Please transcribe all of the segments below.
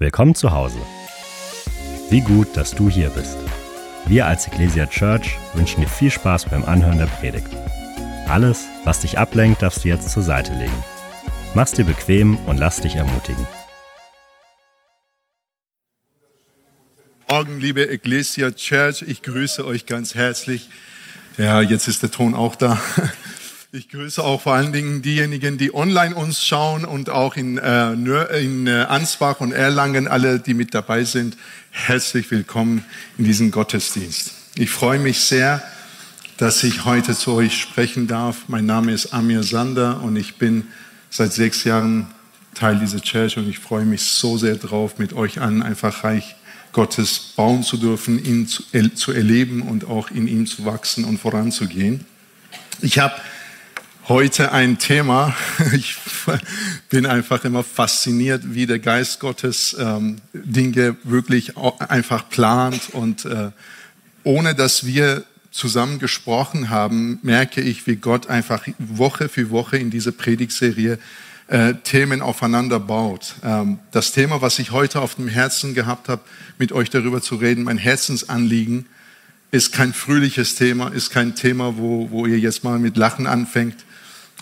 Willkommen zu Hause. Wie gut, dass du hier bist. Wir als Ecclesia Church wünschen dir viel Spaß beim Anhören der Predigt. Alles, was dich ablenkt, darfst du jetzt zur Seite legen. Mach's dir bequem und lass dich ermutigen. Morgen, liebe Ecclesia Church, ich grüße euch ganz herzlich. Ja, jetzt ist der Ton auch da. Ich grüße auch vor allen Dingen diejenigen, die online uns schauen und auch in, äh, in äh, Ansbach und Erlangen, alle, die mit dabei sind. Herzlich willkommen in diesem Gottesdienst. Ich freue mich sehr, dass ich heute zu euch sprechen darf. Mein Name ist Amir Sander und ich bin seit sechs Jahren Teil dieser Church und ich freue mich so sehr drauf, mit euch an einfach Reich Gottes bauen zu dürfen, ihn zu, zu erleben und auch in ihm zu wachsen und voranzugehen. Ich habe heute ein Thema. Ich bin einfach immer fasziniert, wie der Geist Gottes ähm, Dinge wirklich einfach plant. Und äh, ohne dass wir zusammen gesprochen haben, merke ich, wie Gott einfach Woche für Woche in dieser Predigtserie äh, Themen aufeinander baut. Ähm, das Thema, was ich heute auf dem Herzen gehabt habe, mit euch darüber zu reden, mein Herzensanliegen, ist kein fröhliches Thema, ist kein Thema, wo, wo ihr jetzt mal mit Lachen anfängt,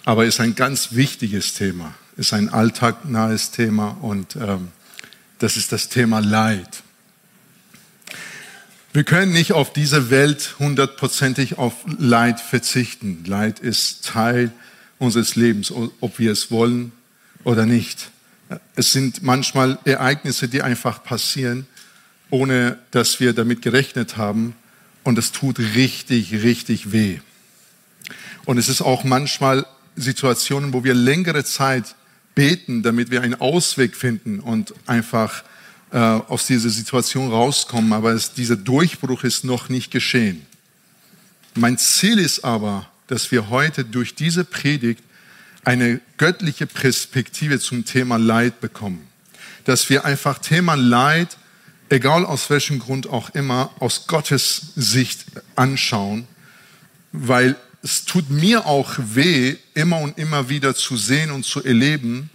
aber ist ein ganz wichtiges Thema, ist ein alltagnahes Thema und ähm, das ist das Thema Leid. Wir können nicht auf diese Welt hundertprozentig auf Leid verzichten. Leid ist Teil unseres Lebens, ob wir es wollen oder nicht. Es sind manchmal Ereignisse, die einfach passieren, ohne dass wir damit gerechnet haben. Und es tut richtig, richtig weh. Und es ist auch manchmal Situationen, wo wir längere Zeit beten, damit wir einen Ausweg finden und einfach äh, aus dieser Situation rauskommen. Aber es, dieser Durchbruch ist noch nicht geschehen. Mein Ziel ist aber, dass wir heute durch diese Predigt eine göttliche Perspektive zum Thema Leid bekommen. Dass wir einfach Thema Leid, egal aus welchem Grund auch immer, aus Gottes Sicht anschauen, weil es tut mir auch weh, immer und immer wieder zu sehen und zu erleben,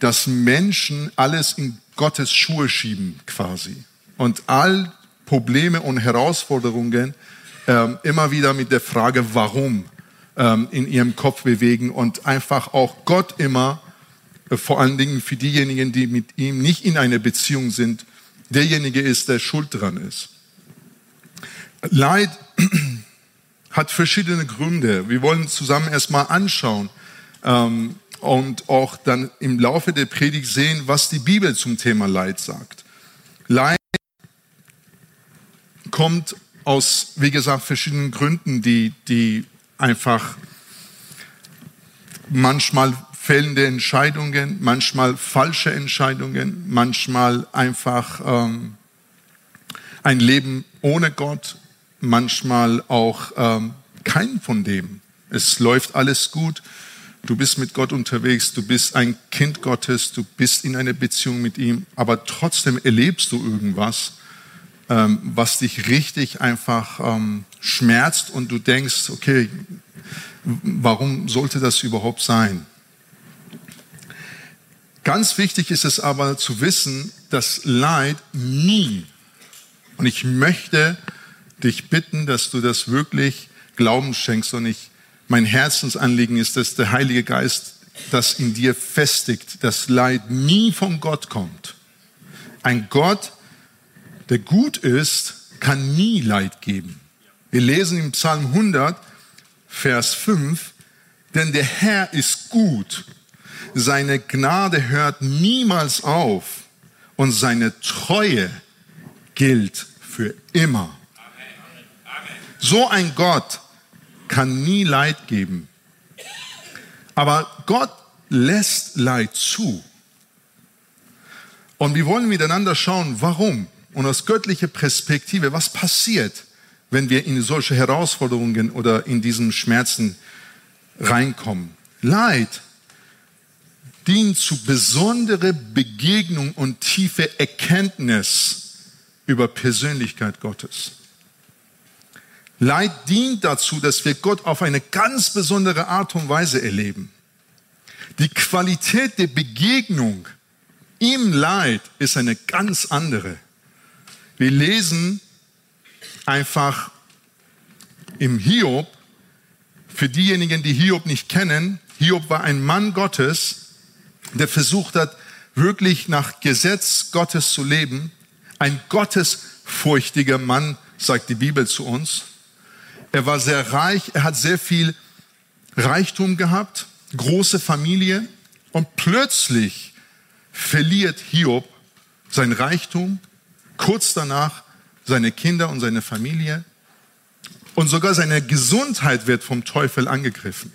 dass Menschen alles in Gottes Schuhe schieben quasi und all Probleme und Herausforderungen ähm, immer wieder mit der Frage, warum ähm, in ihrem Kopf bewegen und einfach auch Gott immer, äh, vor allen Dingen für diejenigen, die mit ihm nicht in einer Beziehung sind, derjenige ist, der schuld dran ist. Leid hat verschiedene Gründe. Wir wollen zusammen erstmal anschauen ähm, und auch dann im Laufe der Predigt sehen, was die Bibel zum Thema Leid sagt. Leid kommt aus, wie gesagt, verschiedenen Gründen, die, die einfach manchmal fällende Entscheidungen, manchmal falsche Entscheidungen, manchmal einfach ähm, ein Leben ohne Gott, manchmal auch ähm, kein von dem. Es läuft alles gut. Du bist mit Gott unterwegs, du bist ein Kind Gottes, du bist in einer Beziehung mit ihm, aber trotzdem erlebst du irgendwas, ähm, was dich richtig einfach ähm, schmerzt und du denkst, okay, warum sollte das überhaupt sein? Ganz wichtig ist es aber zu wissen, dass Leid nie, und ich möchte dich bitten, dass du das wirklich Glauben schenkst. Und ich, mein Herzensanliegen ist, dass der Heilige Geist das in dir festigt, dass Leid nie von Gott kommt. Ein Gott, der gut ist, kann nie Leid geben. Wir lesen im Psalm 100, Vers 5, denn der Herr ist gut. Seine Gnade hört niemals auf und seine Treue gilt für immer. So ein Gott kann nie Leid geben. Aber Gott lässt Leid zu. Und wir wollen miteinander schauen, warum und aus göttlicher Perspektive, was passiert, wenn wir in solche Herausforderungen oder in diesen Schmerzen reinkommen. Leid dient zu besondere Begegnung und tiefe Erkenntnis über Persönlichkeit Gottes. Leid dient dazu, dass wir Gott auf eine ganz besondere Art und Weise erleben. Die Qualität der Begegnung im Leid ist eine ganz andere. Wir lesen einfach im Hiob, für diejenigen, die Hiob nicht kennen, Hiob war ein Mann Gottes, der versucht hat, wirklich nach Gesetz Gottes zu leben. Ein gottesfurchtiger Mann, sagt die Bibel zu uns. Er war sehr reich, er hat sehr viel Reichtum gehabt, große Familie und plötzlich verliert Hiob sein Reichtum, kurz danach seine Kinder und seine Familie und sogar seine Gesundheit wird vom Teufel angegriffen.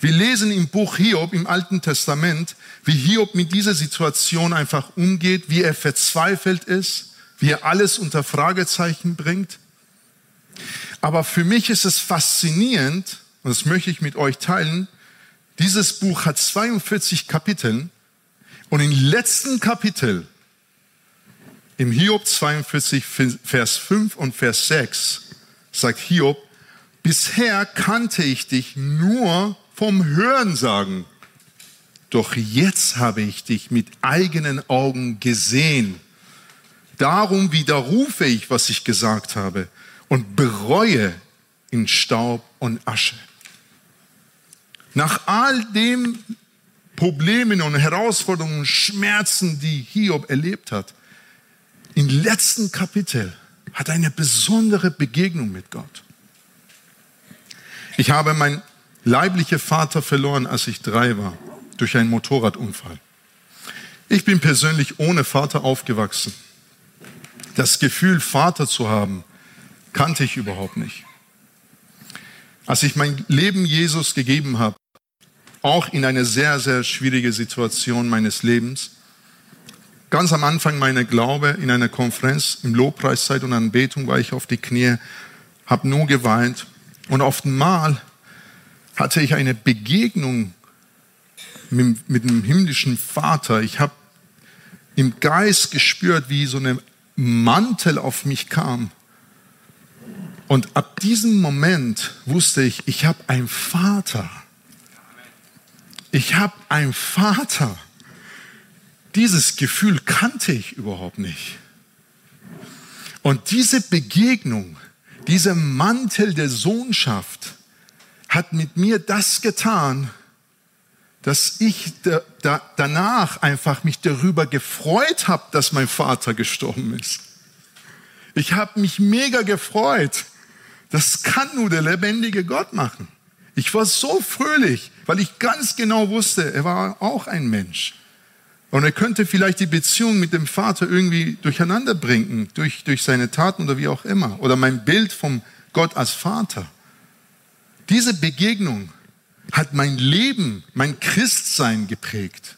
Wir lesen im Buch Hiob im Alten Testament, wie Hiob mit dieser Situation einfach umgeht, wie er verzweifelt ist, wie er alles unter Fragezeichen bringt. Aber für mich ist es faszinierend, und das möchte ich mit euch teilen, dieses Buch hat 42 Kapitel und im letzten Kapitel, im Hiob 42, Vers 5 und Vers 6, sagt Hiob, bisher kannte ich dich nur vom Hörensagen, doch jetzt habe ich dich mit eigenen Augen gesehen. Darum widerrufe ich, was ich gesagt habe und bereue in Staub und Asche. Nach all den Problemen und Herausforderungen und Schmerzen, die Hiob erlebt hat, im letzten Kapitel hat er eine besondere Begegnung mit Gott. Ich habe meinen leiblichen Vater verloren, als ich drei war, durch einen Motorradunfall. Ich bin persönlich ohne Vater aufgewachsen. Das Gefühl, Vater zu haben, kannte ich überhaupt nicht. Als ich mein Leben Jesus gegeben habe, auch in eine sehr, sehr schwierige Situation meines Lebens, ganz am Anfang meiner Glaube in einer Konferenz im Lobpreiszeit und Anbetung war ich auf die Knie, habe nur geweint und einmal hatte ich eine Begegnung mit, mit dem himmlischen Vater. Ich habe im Geist gespürt, wie so ein Mantel auf mich kam. Und ab diesem Moment wusste ich, ich habe einen Vater. Ich habe einen Vater. Dieses Gefühl kannte ich überhaupt nicht. Und diese Begegnung, dieser Mantel der Sohnschaft hat mit mir das getan, dass ich da, da, danach einfach mich darüber gefreut habe, dass mein Vater gestorben ist. Ich habe mich mega gefreut. Das kann nur der lebendige Gott machen. Ich war so fröhlich, weil ich ganz genau wusste, er war auch ein Mensch. Und er könnte vielleicht die Beziehung mit dem Vater irgendwie durcheinander bringen, durch, durch seine Taten oder wie auch immer. Oder mein Bild vom Gott als Vater. Diese Begegnung hat mein Leben, mein Christsein geprägt.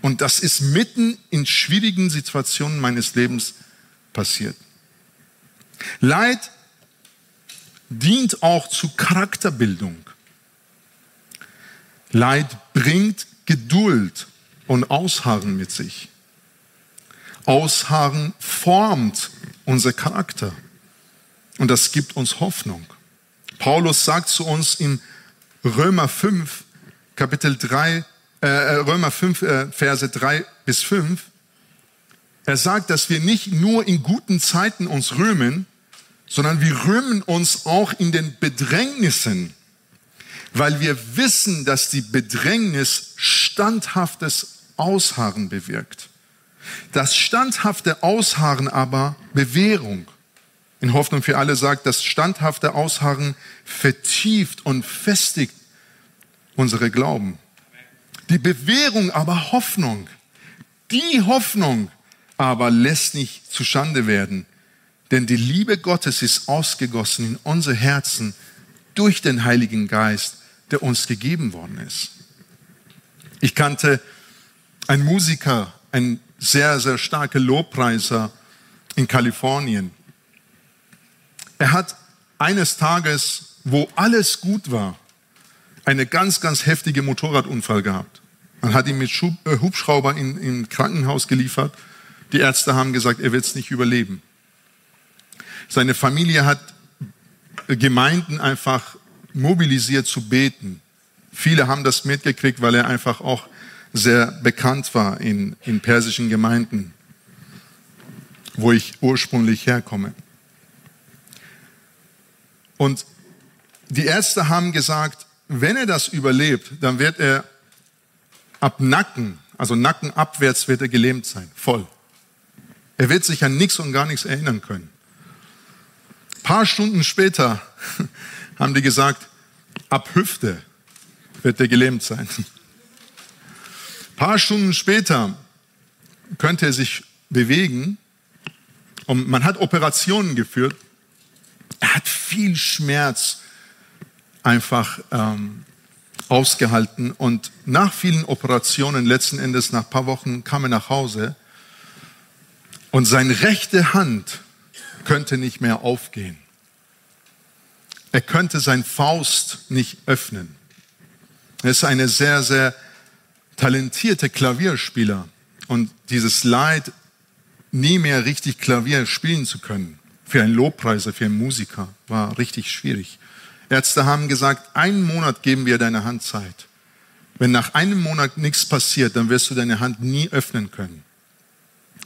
Und das ist mitten in schwierigen Situationen meines Lebens passiert. Leid dient auch zu Charakterbildung. Leid bringt Geduld und Ausharren mit sich. Ausharren formt unser Charakter und das gibt uns Hoffnung. Paulus sagt zu uns in Römer 5, Kapitel 3, äh, Römer 5, äh, Verse 3 bis 5, er sagt, dass wir nicht nur in guten Zeiten uns rühmen, sondern wir rühmen uns auch in den Bedrängnissen, weil wir wissen, dass die Bedrängnis standhaftes Ausharren bewirkt. Das standhafte Ausharren aber Bewährung in Hoffnung für alle sagt, das standhafte Ausharren vertieft und festigt unsere Glauben. Die Bewährung aber Hoffnung. Die Hoffnung aber lässt nicht zustande werden. Denn die Liebe Gottes ist ausgegossen in unser Herzen durch den Heiligen Geist, der uns gegeben worden ist. Ich kannte einen Musiker, einen sehr, sehr starken Lobpreiser in Kalifornien. Er hat eines Tages, wo alles gut war, eine ganz, ganz heftige Motorradunfall gehabt. Man hat ihn mit Schub, äh, Hubschrauber in, in Krankenhaus geliefert. Die Ärzte haben gesagt, er wird es nicht überleben. Seine Familie hat Gemeinden einfach mobilisiert zu beten. Viele haben das mitgekriegt, weil er einfach auch sehr bekannt war in, in persischen Gemeinden, wo ich ursprünglich herkomme. Und die Ärzte haben gesagt, wenn er das überlebt, dann wird er ab Nacken, also Nacken abwärts, wird er gelähmt sein, voll. Er wird sich an nichts und gar nichts erinnern können. Paar Stunden später haben die gesagt, ab Hüfte wird er gelähmt sein. Ein paar Stunden später könnte er sich bewegen und man hat Operationen geführt. Er hat viel Schmerz einfach ähm, ausgehalten und nach vielen Operationen, letzten Endes nach ein paar Wochen, kam er nach Hause und seine rechte Hand könnte nicht mehr aufgehen. Er könnte sein Faust nicht öffnen. Er ist eine sehr, sehr talentierte Klavierspieler und dieses Leid, nie mehr richtig Klavier spielen zu können, für einen Lobpreiser, für einen Musiker, war richtig schwierig. Ärzte haben gesagt, einen Monat geben wir deine Hand Zeit. Wenn nach einem Monat nichts passiert, dann wirst du deine Hand nie öffnen können.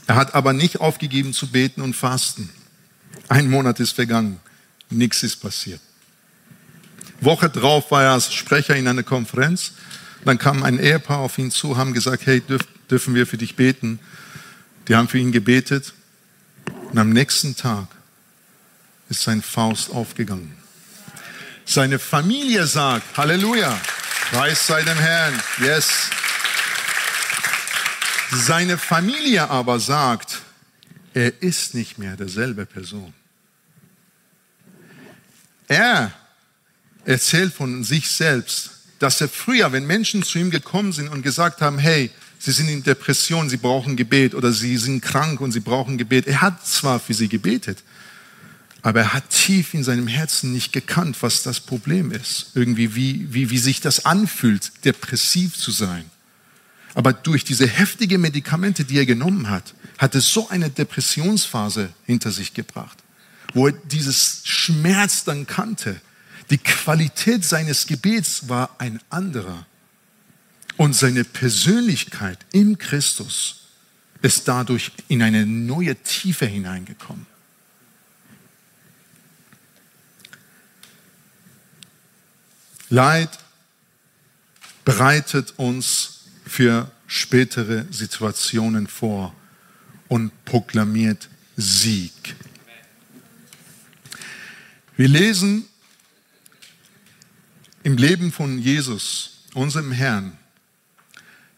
Er hat aber nicht aufgegeben zu beten und fasten. Ein Monat ist vergangen, nichts ist passiert. Woche drauf war er als Sprecher in einer Konferenz. Dann kam ein Ehepaar auf ihn zu, haben gesagt, hey, dürf, dürfen wir für dich beten? Die haben für ihn gebetet. Und am nächsten Tag ist sein Faust aufgegangen. Seine Familie sagt, Halleluja, Preis sei dem Herrn, yes. Seine Familie aber sagt, er ist nicht mehr derselbe Person. Er erzählt von sich selbst, dass er früher, wenn Menschen zu ihm gekommen sind und gesagt haben, hey, sie sind in Depression, sie brauchen Gebet oder sie sind krank und sie brauchen Gebet, er hat zwar für sie gebetet, aber er hat tief in seinem Herzen nicht gekannt, was das Problem ist. Irgendwie, wie, wie, wie sich das anfühlt, depressiv zu sein. Aber durch diese heftigen Medikamente, die er genommen hat, hat es so eine Depressionsphase hinter sich gebracht, wo er dieses Schmerz dann kannte. Die Qualität seines Gebets war ein anderer. Und seine Persönlichkeit im Christus ist dadurch in eine neue Tiefe hineingekommen. Leid bereitet uns für spätere Situationen vor und proklamiert Sieg. Wir lesen im Leben von Jesus, unserem Herrn,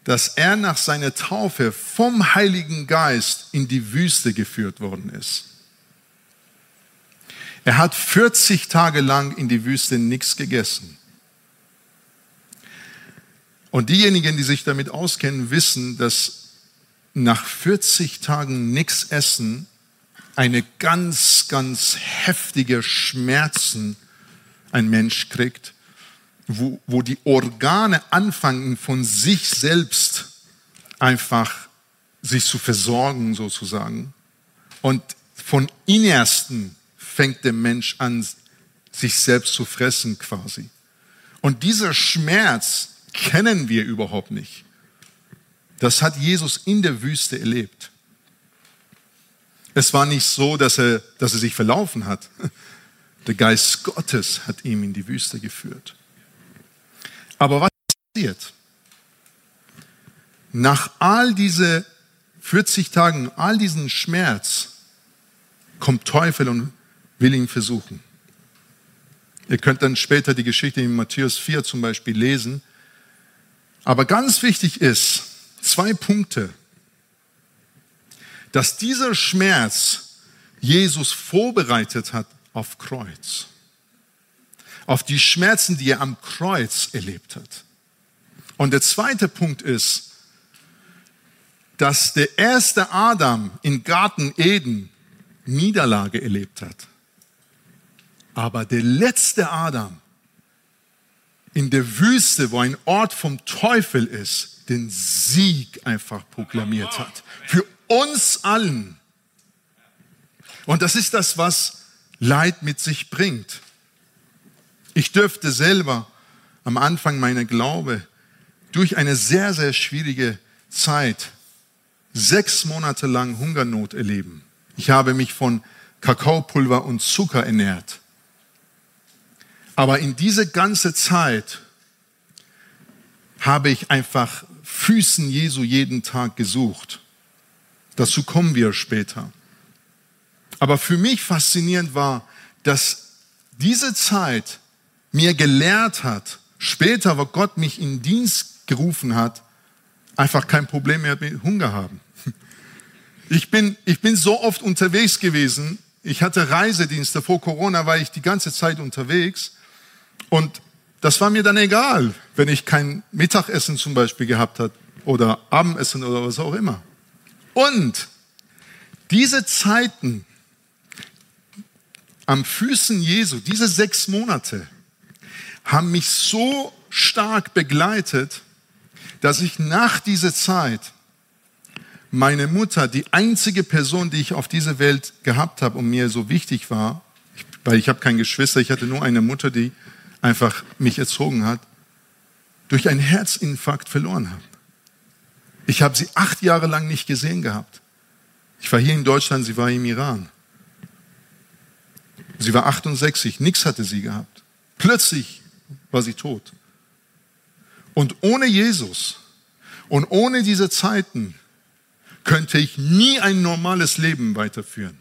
dass er nach seiner Taufe vom Heiligen Geist in die Wüste geführt worden ist. Er hat 40 Tage lang in die Wüste nichts gegessen. Und diejenigen, die sich damit auskennen, wissen, dass nach 40 Tagen nichts essen eine ganz, ganz heftige Schmerzen ein Mensch kriegt, wo, wo die Organe anfangen von sich selbst einfach sich zu versorgen sozusagen. Und von Innersten fängt der Mensch an, sich selbst zu fressen quasi. Und dieser Schmerz kennen wir überhaupt nicht. Das hat Jesus in der Wüste erlebt. Es war nicht so, dass er, dass er sich verlaufen hat. Der Geist Gottes hat ihn in die Wüste geführt. Aber was passiert? Nach all diese 40 Tagen, all diesen Schmerz, kommt Teufel und will ihn versuchen. Ihr könnt dann später die Geschichte in Matthäus 4 zum Beispiel lesen. Aber ganz wichtig ist, zwei Punkte, dass dieser Schmerz Jesus vorbereitet hat auf Kreuz. Auf die Schmerzen, die er am Kreuz erlebt hat. Und der zweite Punkt ist, dass der erste Adam im Garten Eden Niederlage erlebt hat. Aber der letzte Adam in der Wüste, wo ein Ort vom Teufel ist, den Sieg einfach proklamiert hat. Für uns allen. Und das ist das, was Leid mit sich bringt. Ich dürfte selber am Anfang meiner Glaube durch eine sehr, sehr schwierige Zeit sechs Monate lang Hungernot erleben. Ich habe mich von Kakaopulver und Zucker ernährt. Aber in diese ganze Zeit habe ich einfach Füßen Jesu jeden Tag gesucht. Dazu kommen wir später. Aber für mich faszinierend war, dass diese Zeit mir gelehrt hat, später, wo Gott mich in Dienst gerufen hat, einfach kein Problem mehr mit Hunger haben. Ich bin, ich bin so oft unterwegs gewesen. Ich hatte Reisedienste. Vor Corona war ich die ganze Zeit unterwegs. Und das war mir dann egal, wenn ich kein Mittagessen zum Beispiel gehabt hat oder Abendessen oder was auch immer. Und diese Zeiten am Füßen Jesu, diese sechs Monate, haben mich so stark begleitet, dass ich nach dieser Zeit meine Mutter, die einzige Person, die ich auf dieser Welt gehabt habe und mir so wichtig war, weil ich habe kein Geschwister, ich hatte nur eine Mutter, die einfach mich erzogen hat, durch einen Herzinfarkt verloren habe. Ich habe sie acht Jahre lang nicht gesehen gehabt. Ich war hier in Deutschland, sie war im Iran. Sie war 68, nichts hatte sie gehabt. Plötzlich war sie tot. Und ohne Jesus und ohne diese Zeiten könnte ich nie ein normales Leben weiterführen.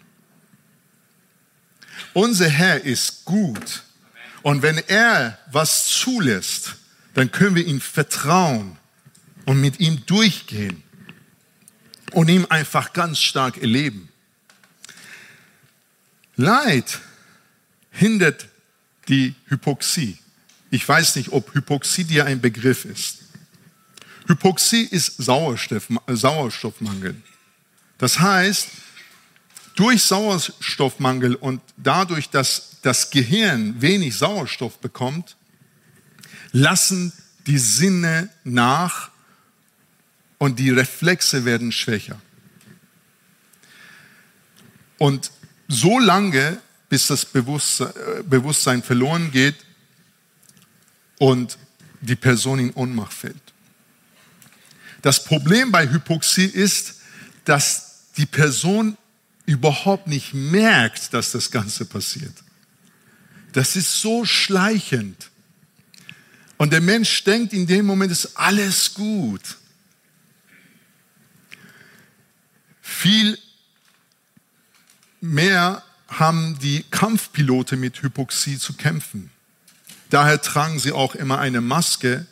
Unser Herr ist gut. Und wenn er was zulässt, dann können wir ihm vertrauen und mit ihm durchgehen und ihm einfach ganz stark erleben. Leid hindert die Hypoxie. Ich weiß nicht, ob Hypoxie dir ein Begriff ist. Hypoxie ist Sauerstoff, Sauerstoffmangel. Das heißt, durch Sauerstoffmangel und dadurch, dass das Gehirn wenig Sauerstoff bekommt, lassen die Sinne nach und die Reflexe werden schwächer. Und so lange, bis das Bewusstsein verloren geht und die Person in Ohnmacht fällt. Das Problem bei Hypoxie ist, dass die Person überhaupt nicht merkt, dass das Ganze passiert. Das ist so schleichend. Und der Mensch denkt in dem Moment, ist alles gut. Viel mehr haben die Kampfpilote mit Hypoxie zu kämpfen. Daher tragen sie auch immer eine Maske,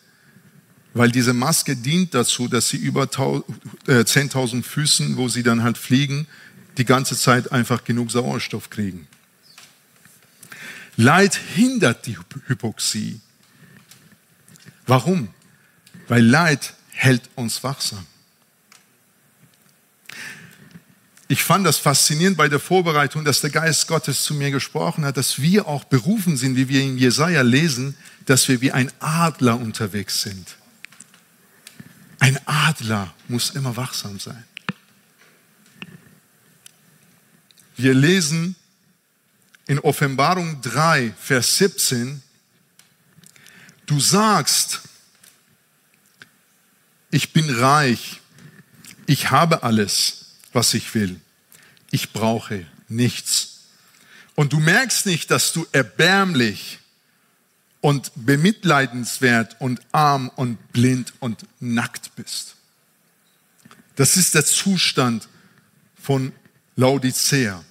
weil diese Maske dient dazu, dass sie über 10.000 äh, Füßen, wo sie dann halt fliegen, die ganze Zeit einfach genug Sauerstoff kriegen. Leid hindert die Hypoxie. Warum? Weil Leid hält uns wachsam. ich fand das faszinierend bei der Vorbereitung, dass der Geist Gottes zu mir gesprochen hat, dass wir auch berufen sind, wie wir in Jesaja lesen, dass wir wie ein Adler unterwegs sind. Ein Adler muss immer wachsam sein. Wir lesen in Offenbarung 3, Vers 17, du sagst, ich bin reich, ich habe alles was ich will. Ich brauche nichts. Und du merkst nicht, dass du erbärmlich und bemitleidenswert und arm und blind und nackt bist. Das ist der Zustand von Laodicea.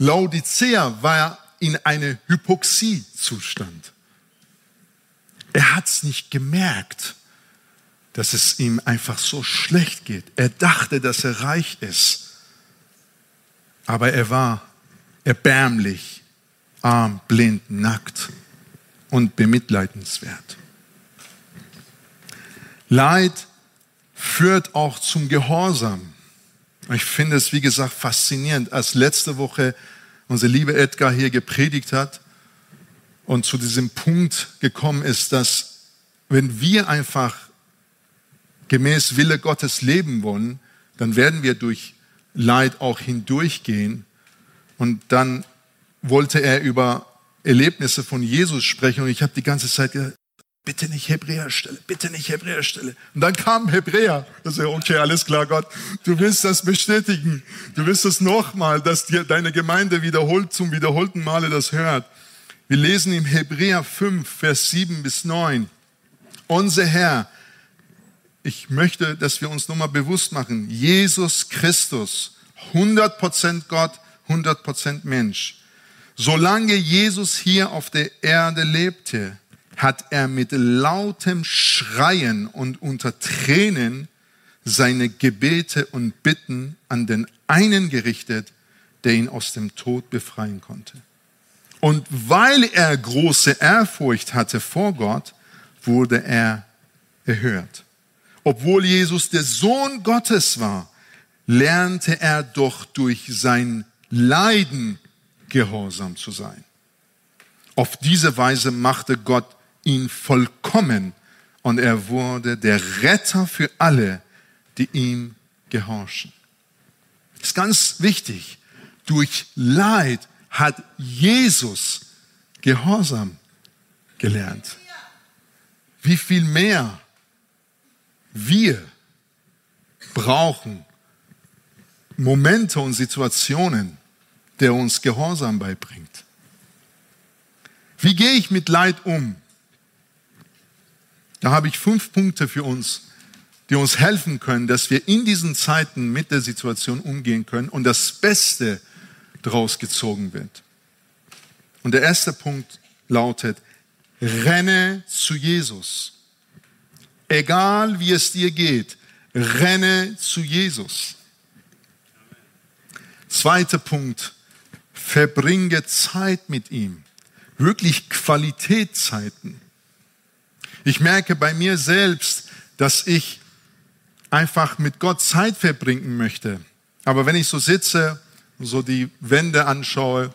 Laodicea war in einem Hypoxiezustand. Er hat es nicht gemerkt dass es ihm einfach so schlecht geht. Er dachte, dass er reich ist, aber er war erbärmlich, arm, blind, nackt und bemitleidenswert. Leid führt auch zum Gehorsam. Ich finde es, wie gesagt, faszinierend, als letzte Woche unser lieber Edgar hier gepredigt hat und zu diesem Punkt gekommen ist, dass wenn wir einfach gemäß Wille Gottes leben wollen, dann werden wir durch Leid auch hindurchgehen. Und dann wollte er über Erlebnisse von Jesus sprechen und ich habe die ganze Zeit gedacht, Bitte nicht Hebräerstelle, bitte nicht Hebräerstelle. Und dann kam Hebräer. Da so, okay, alles klar, Gott, du willst das bestätigen. Du willst es nochmal, dass dir deine Gemeinde wiederholt, zum wiederholten Male das hört. Wir lesen im Hebräer 5, Vers 7 bis 9. Unser Herr, ich möchte, dass wir uns nochmal bewusst machen, Jesus Christus, 100% Gott, 100% Mensch. Solange Jesus hier auf der Erde lebte, hat er mit lautem Schreien und unter Tränen seine Gebete und Bitten an den einen gerichtet, der ihn aus dem Tod befreien konnte. Und weil er große Ehrfurcht hatte vor Gott, wurde er erhört. Obwohl Jesus der Sohn Gottes war, lernte er doch durch sein Leiden gehorsam zu sein. Auf diese Weise machte Gott ihn vollkommen und er wurde der Retter für alle, die ihm gehorchen. Das ist ganz wichtig. Durch Leid hat Jesus Gehorsam gelernt. Wie viel mehr wir brauchen Momente und Situationen, der uns Gehorsam beibringt. Wie gehe ich mit Leid um? Da habe ich fünf Punkte für uns, die uns helfen können, dass wir in diesen Zeiten mit der Situation umgehen können und das Beste daraus gezogen wird. Und der erste Punkt lautet, renne zu Jesus. Egal wie es dir geht, renne zu Jesus. Zweiter Punkt, verbringe Zeit mit ihm. Wirklich Qualitätszeiten. Ich merke bei mir selbst, dass ich einfach mit Gott Zeit verbringen möchte. Aber wenn ich so sitze, so die Wände anschaue,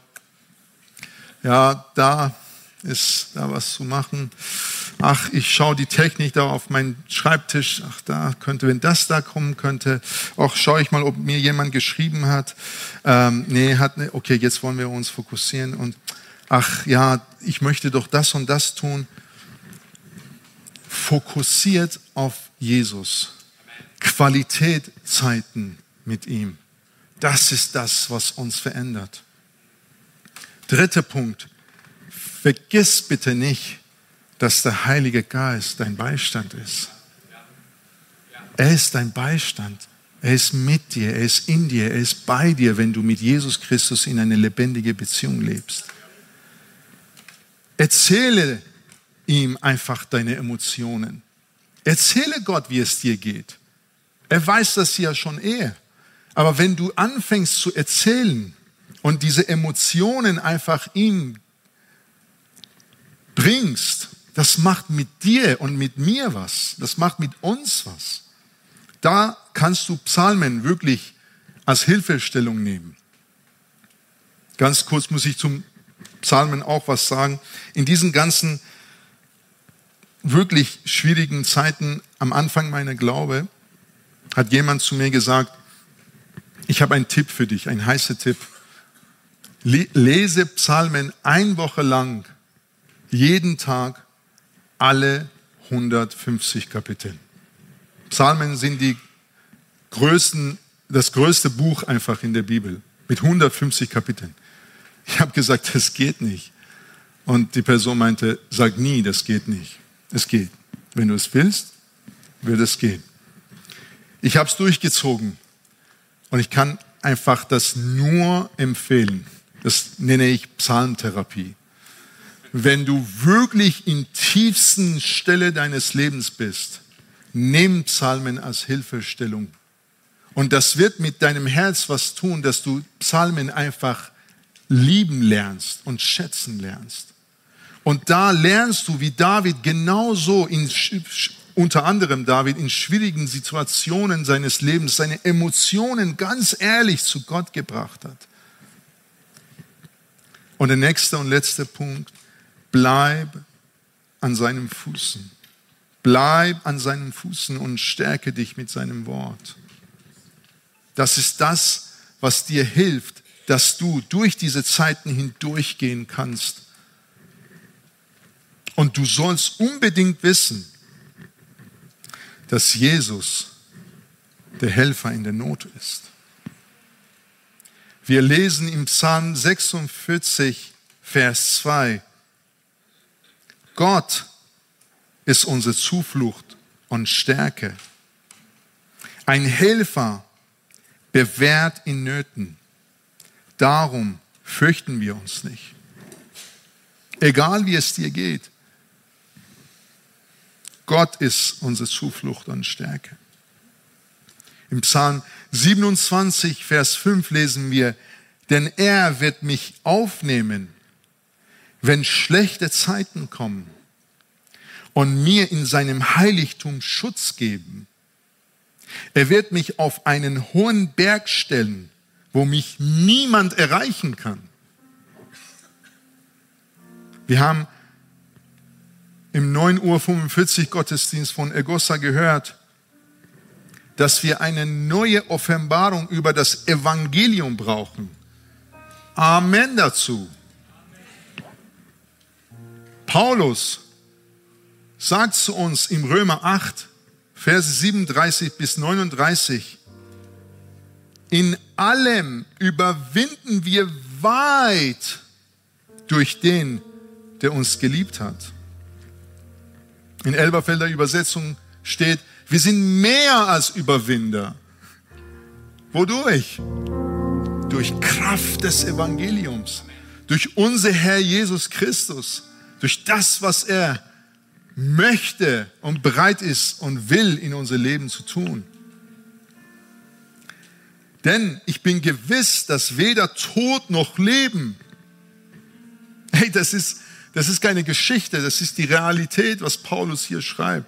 ja, da ist da was zu machen. Ach, ich schaue die Technik da auf meinen Schreibtisch. Ach, da könnte, wenn das da kommen könnte. Auch schaue ich mal, ob mir jemand geschrieben hat. Ähm, nee, hat, ne, okay, jetzt wollen wir uns fokussieren und ach ja, ich möchte doch das und das tun fokussiert auf Jesus. Qualität Zeiten mit ihm. Das ist das, was uns verändert. Dritter Punkt. Vergiss bitte nicht, dass der Heilige Geist dein Beistand ist. Er ist dein Beistand. Er ist mit dir, er ist in dir, er ist bei dir, wenn du mit Jesus Christus in eine lebendige Beziehung lebst. Erzähle ihm einfach deine Emotionen. Erzähle Gott, wie es dir geht. Er weiß das ja schon eher. Aber wenn du anfängst zu erzählen und diese Emotionen einfach ihm bringst, das macht mit dir und mit mir was. Das macht mit uns was. Da kannst du Psalmen wirklich als Hilfestellung nehmen. Ganz kurz muss ich zum Psalmen auch was sagen. In diesen ganzen wirklich schwierigen Zeiten am Anfang meiner Glaube hat jemand zu mir gesagt, ich habe einen Tipp für dich, ein heißer Tipp. Lese Psalmen ein Woche lang, jeden Tag, alle 150 Kapitel. Psalmen sind die größten, das größte Buch einfach in der Bibel mit 150 Kapiteln. Ich habe gesagt, das geht nicht. Und die Person meinte, sag nie, das geht nicht. Es geht. Wenn du es willst, wird es gehen. Ich habe es durchgezogen und ich kann einfach das nur empfehlen. Das nenne ich Psalmtherapie. Wenn du wirklich in tiefsten Stelle deines Lebens bist, nimm Psalmen als Hilfestellung. Und das wird mit deinem Herz was tun, dass du Psalmen einfach lieben lernst und schätzen lernst. Und da lernst du, wie David genauso in, unter anderem David in schwierigen Situationen seines Lebens seine Emotionen ganz ehrlich zu Gott gebracht hat. Und der nächste und letzte Punkt, bleib an seinem Fußen. Bleib an seinem Fußen und stärke dich mit seinem Wort. Das ist das, was dir hilft, dass du durch diese Zeiten hindurchgehen kannst Und du sollst unbedingt wissen, dass Jesus der Helfer in der Not ist. Wir lesen im Psalm 46, Vers 2, Gott ist unsere Zuflucht und Stärke. Ein Helfer bewährt in Nöten. Darum fürchten wir uns nicht. Egal wie es dir geht. Gott ist unsere Zuflucht und Stärke. Im Psalm 27, Vers 5 lesen wir, denn er wird mich aufnehmen, wenn schlechte Zeiten kommen und mir in seinem Heiligtum Schutz geben. Er wird mich auf einen hohen Berg stellen, wo mich niemand erreichen kann. Wir haben im 9.45 Uhr Gottesdienst von Egossa gehört, dass wir eine neue Offenbarung über das Evangelium brauchen. Amen dazu. Paulus sagt zu uns im Römer 8, Verse 37 bis 39, in allem überwinden wir weit durch den, der uns geliebt hat. In Elberfelder Übersetzung steht, wir sind mehr als Überwinder. Wodurch? Durch Kraft des Evangeliums, durch unser Herr Jesus Christus, durch das, was er möchte und bereit ist und will in unser Leben zu tun. Denn ich bin gewiss, dass weder Tod noch Leben, hey, das ist, das ist keine Geschichte, das ist die Realität, was Paulus hier schreibt.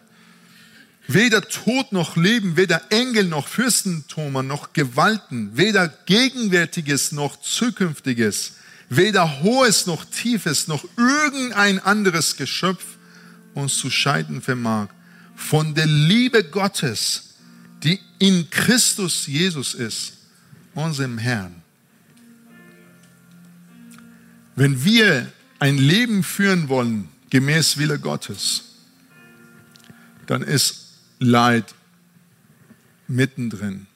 Weder Tod noch Leben, weder Engel noch Fürstentümer noch Gewalten, weder Gegenwärtiges noch Zukünftiges, weder Hohes noch Tiefes noch irgendein anderes Geschöpf uns zu scheiden vermag von der Liebe Gottes, die in Christus Jesus ist, unserem Herrn. Wenn wir ein Leben führen wollen, gemäß Wille Gottes, dann ist Leid mittendrin.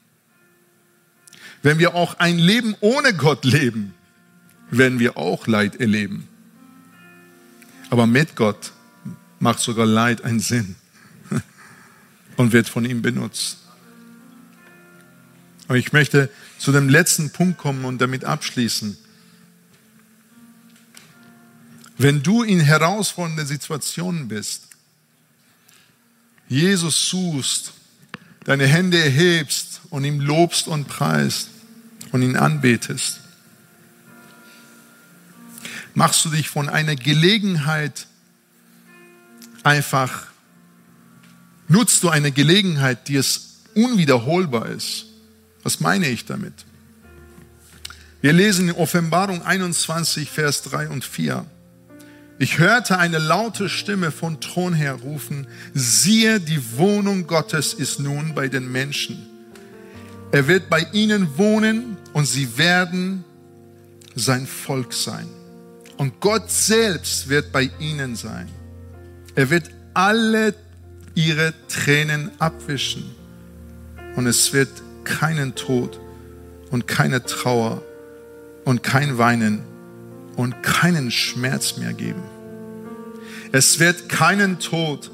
Wenn wir auch ein Leben ohne Gott leben, werden wir auch Leid erleben. Aber mit Gott macht sogar Leid einen Sinn und wird von ihm benutzt. Aber ich möchte zu dem letzten Punkt kommen und damit abschließen. Wenn du in herausfordernden Situationen bist, Jesus suchst, deine Hände erhebst und ihm lobst und preist und ihn anbetest, machst du dich von einer Gelegenheit einfach, nutzt du eine Gelegenheit, die es unwiederholbar ist. Was meine ich damit? Wir lesen in Offenbarung 21, Vers 3 und 4. Ich hörte eine laute Stimme von Thron her rufen, siehe, die Wohnung Gottes ist nun bei den Menschen. Er wird bei ihnen wohnen und sie werden sein Volk sein. Und Gott selbst wird bei ihnen sein. Er wird alle ihre Tränen abwischen. Und es wird keinen Tod und keine Trauer und kein Weinen und keinen Schmerz mehr geben. Es wird keinen Tod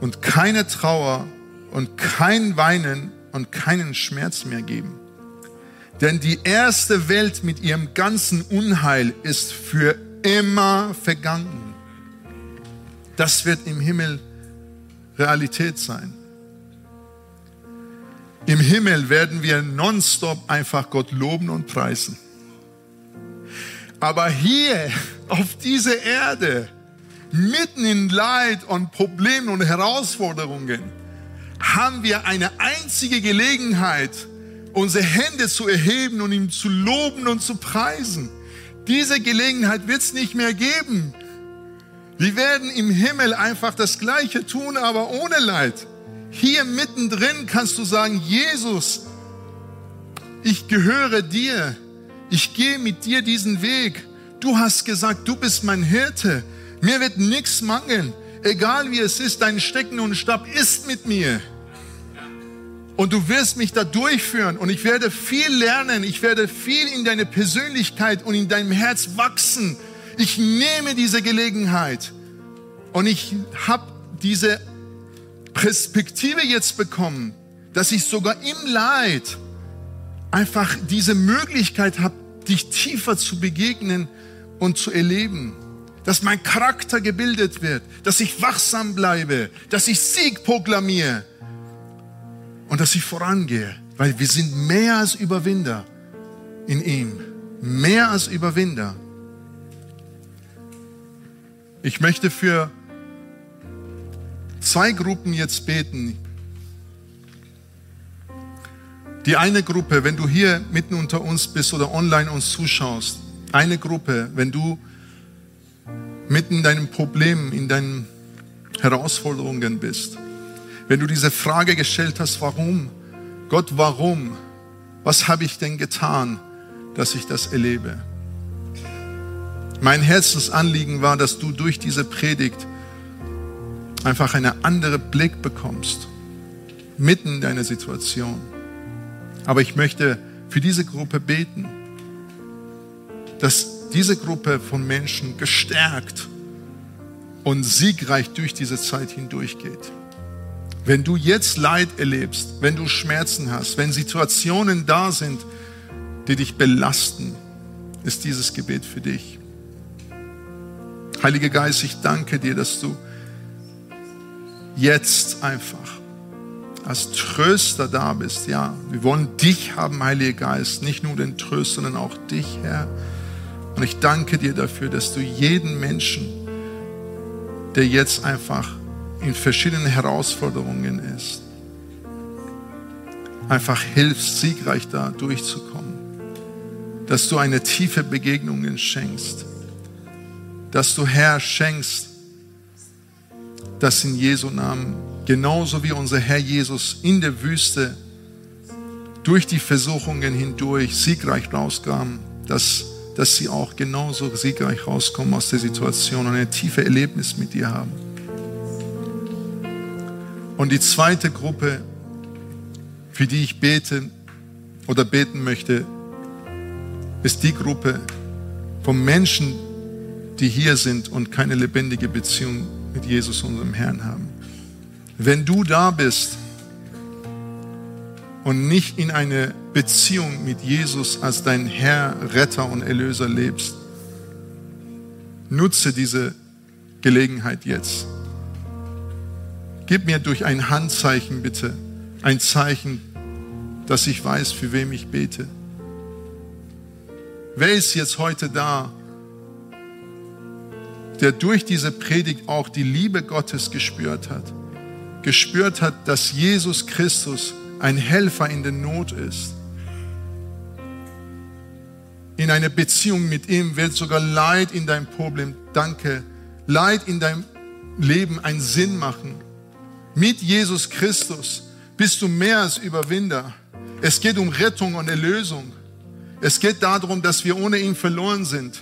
und keine Trauer und kein Weinen und keinen Schmerz mehr geben. Denn die erste Welt mit ihrem ganzen Unheil ist für immer vergangen. Das wird im Himmel Realität sein. Im Himmel werden wir nonstop einfach Gott loben und preisen. Aber hier auf dieser Erde, mitten in Leid und Problemen und Herausforderungen, haben wir eine einzige Gelegenheit, unsere Hände zu erheben und ihm zu loben und zu preisen. Diese Gelegenheit wird es nicht mehr geben. Wir werden im Himmel einfach das Gleiche tun, aber ohne Leid. Hier mittendrin kannst du sagen, Jesus, ich gehöre dir. Ich gehe mit dir diesen Weg. Du hast gesagt, du bist mein Hirte. Mir wird nichts mangeln. Egal wie es ist, dein Stecken und Stab ist mit mir. Und du wirst mich da durchführen und ich werde viel lernen. Ich werde viel in deine Persönlichkeit und in deinem Herz wachsen. Ich nehme diese Gelegenheit und ich habe diese Perspektive jetzt bekommen, dass ich sogar im Leid einfach diese Möglichkeit habe, dich tiefer zu begegnen und zu erleben. Dass mein Charakter gebildet wird, dass ich wachsam bleibe, dass ich Sieg proklamiere und dass ich vorangehe, weil wir sind mehr als Überwinder in ihm, mehr als Überwinder. Ich möchte für zwei Gruppen jetzt beten. Die eine Gruppe, wenn du hier mitten unter uns bist oder online uns zuschaust, eine Gruppe, wenn du mitten in deinen Problemen, in deinen Herausforderungen bist, wenn du diese Frage gestellt hast, warum? Gott, warum? Was habe ich denn getan, dass ich das erlebe? Mein Herzensanliegen war, dass du durch diese Predigt einfach einen anderen Blick bekommst, mitten in deiner Situation. Aber ich möchte für diese Gruppe beten, dass diese Gruppe von Menschen gestärkt und siegreich durch diese Zeit hindurchgeht. Wenn du jetzt Leid erlebst, wenn du Schmerzen hast, wenn Situationen da sind, die dich belasten, ist dieses Gebet für dich. Heiliger Geist, ich danke dir, dass du jetzt einfach als Tröster da bist. Ja, wir wollen dich haben, Heiliger Geist, nicht nur den Tröster, sondern auch dich, Herr. Und ich danke dir dafür, dass du jeden Menschen, der jetzt einfach in verschiedenen Herausforderungen ist, einfach hilfst, siegreich da durchzukommen. Dass du eine tiefe Begegnung schenkst. Dass du, Herr, schenkst, dass in Jesu Namen, genauso wie unser Herr Jesus in der Wüste durch die Versuchungen hindurch siegreich rauskam, dass, dass sie auch genauso siegreich rauskommen aus der Situation und ein tiefe Erlebnis mit dir haben. Und die zweite Gruppe, für die ich bete oder beten möchte, ist die Gruppe von Menschen, die hier sind und keine lebendige Beziehung mit Jesus, unserem Herrn, haben. Wenn du da bist und nicht in eine Beziehung mit Jesus als dein Herr, Retter und Erlöser lebst, nutze diese Gelegenheit jetzt. Gib mir durch ein Handzeichen bitte ein Zeichen, dass ich weiß, für wem ich bete. Wer ist jetzt heute da, der durch diese Predigt auch die Liebe Gottes gespürt hat. Gespürt hat, dass Jesus Christus ein Helfer in der Not ist. In einer Beziehung mit ihm wird sogar Leid in deinem Problem, danke, Leid in deinem Leben einen Sinn machen. Mit Jesus Christus bist du mehr als Überwinder. Es geht um Rettung und Erlösung. Es geht darum, dass wir ohne ihn verloren sind.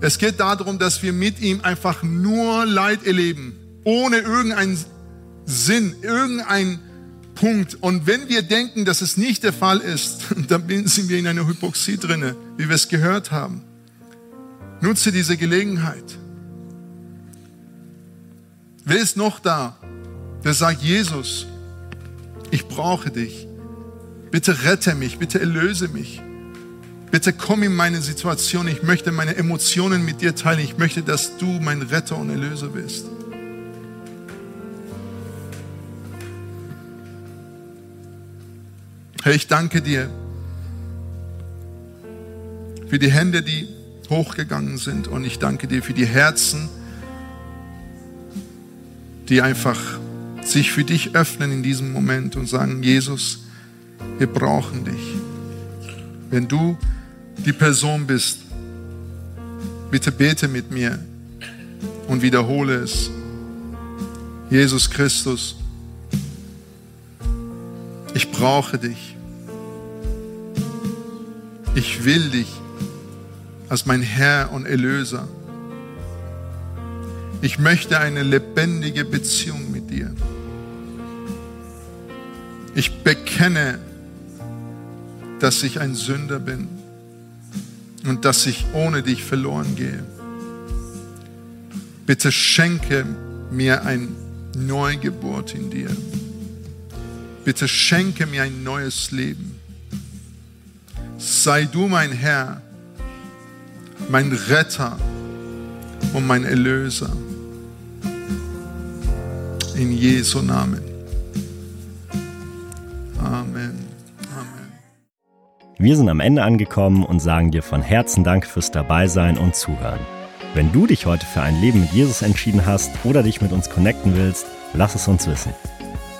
Es geht darum, dass wir mit ihm einfach nur Leid erleben, ohne irgendeinen Sinn, irgendeinen Punkt. Und wenn wir denken, dass es nicht der Fall ist, dann sind wir in einer Hypoxie drinne, wie wir es gehört haben. Nutze diese Gelegenheit. Wer ist noch da, der sagt, Jesus, ich brauche dich. Bitte rette mich, bitte erlöse mich. Bitte komm in meine Situation. Ich möchte meine Emotionen mit dir teilen. Ich möchte, dass du mein Retter und Erlöser bist. Herr, ich danke dir für die Hände, die hochgegangen sind. Und ich danke dir für die Herzen, die einfach sich für dich öffnen in diesem Moment und sagen, Jesus, wir brauchen dich. Wenn du die Person bist, bitte bete mit mir und wiederhole es. Jesus Christus, ich brauche dich. Ich will dich als mein Herr und Erlöser. Ich möchte eine lebendige Beziehung mit dir. Ich bekenne, dass ich ein Sünder bin und dass ich ohne dich verloren gehe. Bitte schenke mir ein Neugeburt in dir. Bitte schenke mir ein neues Leben. Sei du mein Herr, mein Retter und mein Erlöser. In Jesu Namen. Amen. Amen. Wir sind am Ende angekommen und sagen dir von Herzen Dank fürs Dabeisein und Zuhören. Wenn du dich heute für ein Leben mit Jesus entschieden hast oder dich mit uns connecten willst, lass es uns wissen.